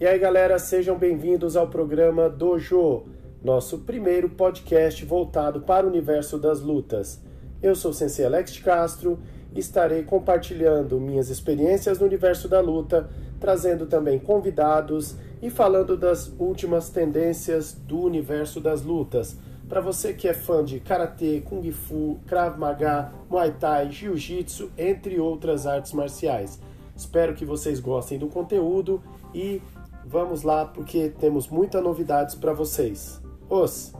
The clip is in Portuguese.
E aí, galera, sejam bem-vindos ao programa Dojo, nosso primeiro podcast voltado para o universo das lutas. Eu sou o Sensei Alex de Castro e estarei compartilhando minhas experiências no universo da luta, trazendo também convidados e falando das últimas tendências do universo das lutas. Para você que é fã de karatê, kung fu, krav maga, muay thai, jiu-jitsu, entre outras artes marciais. Espero que vocês gostem do conteúdo e vamos lá porque temos muitas novidades para vocês. Os